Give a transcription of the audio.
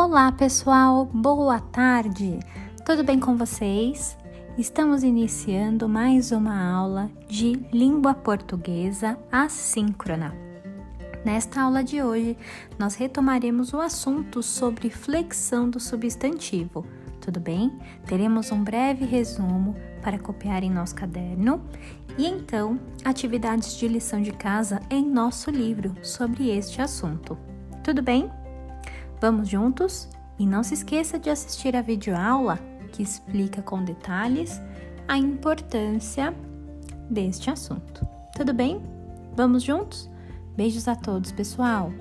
Olá, pessoal. Boa tarde. Tudo bem com vocês? Estamos iniciando mais uma aula de língua portuguesa assíncrona. Nesta aula de hoje, nós retomaremos o assunto sobre flexão do substantivo. Tudo bem? Teremos um breve resumo para copiar em nosso caderno e então atividades de lição de casa em nosso livro sobre este assunto. Tudo bem? Vamos juntos? E não se esqueça de assistir a videoaula que explica com detalhes a importância deste assunto. Tudo bem? Vamos juntos? Beijos a todos, pessoal!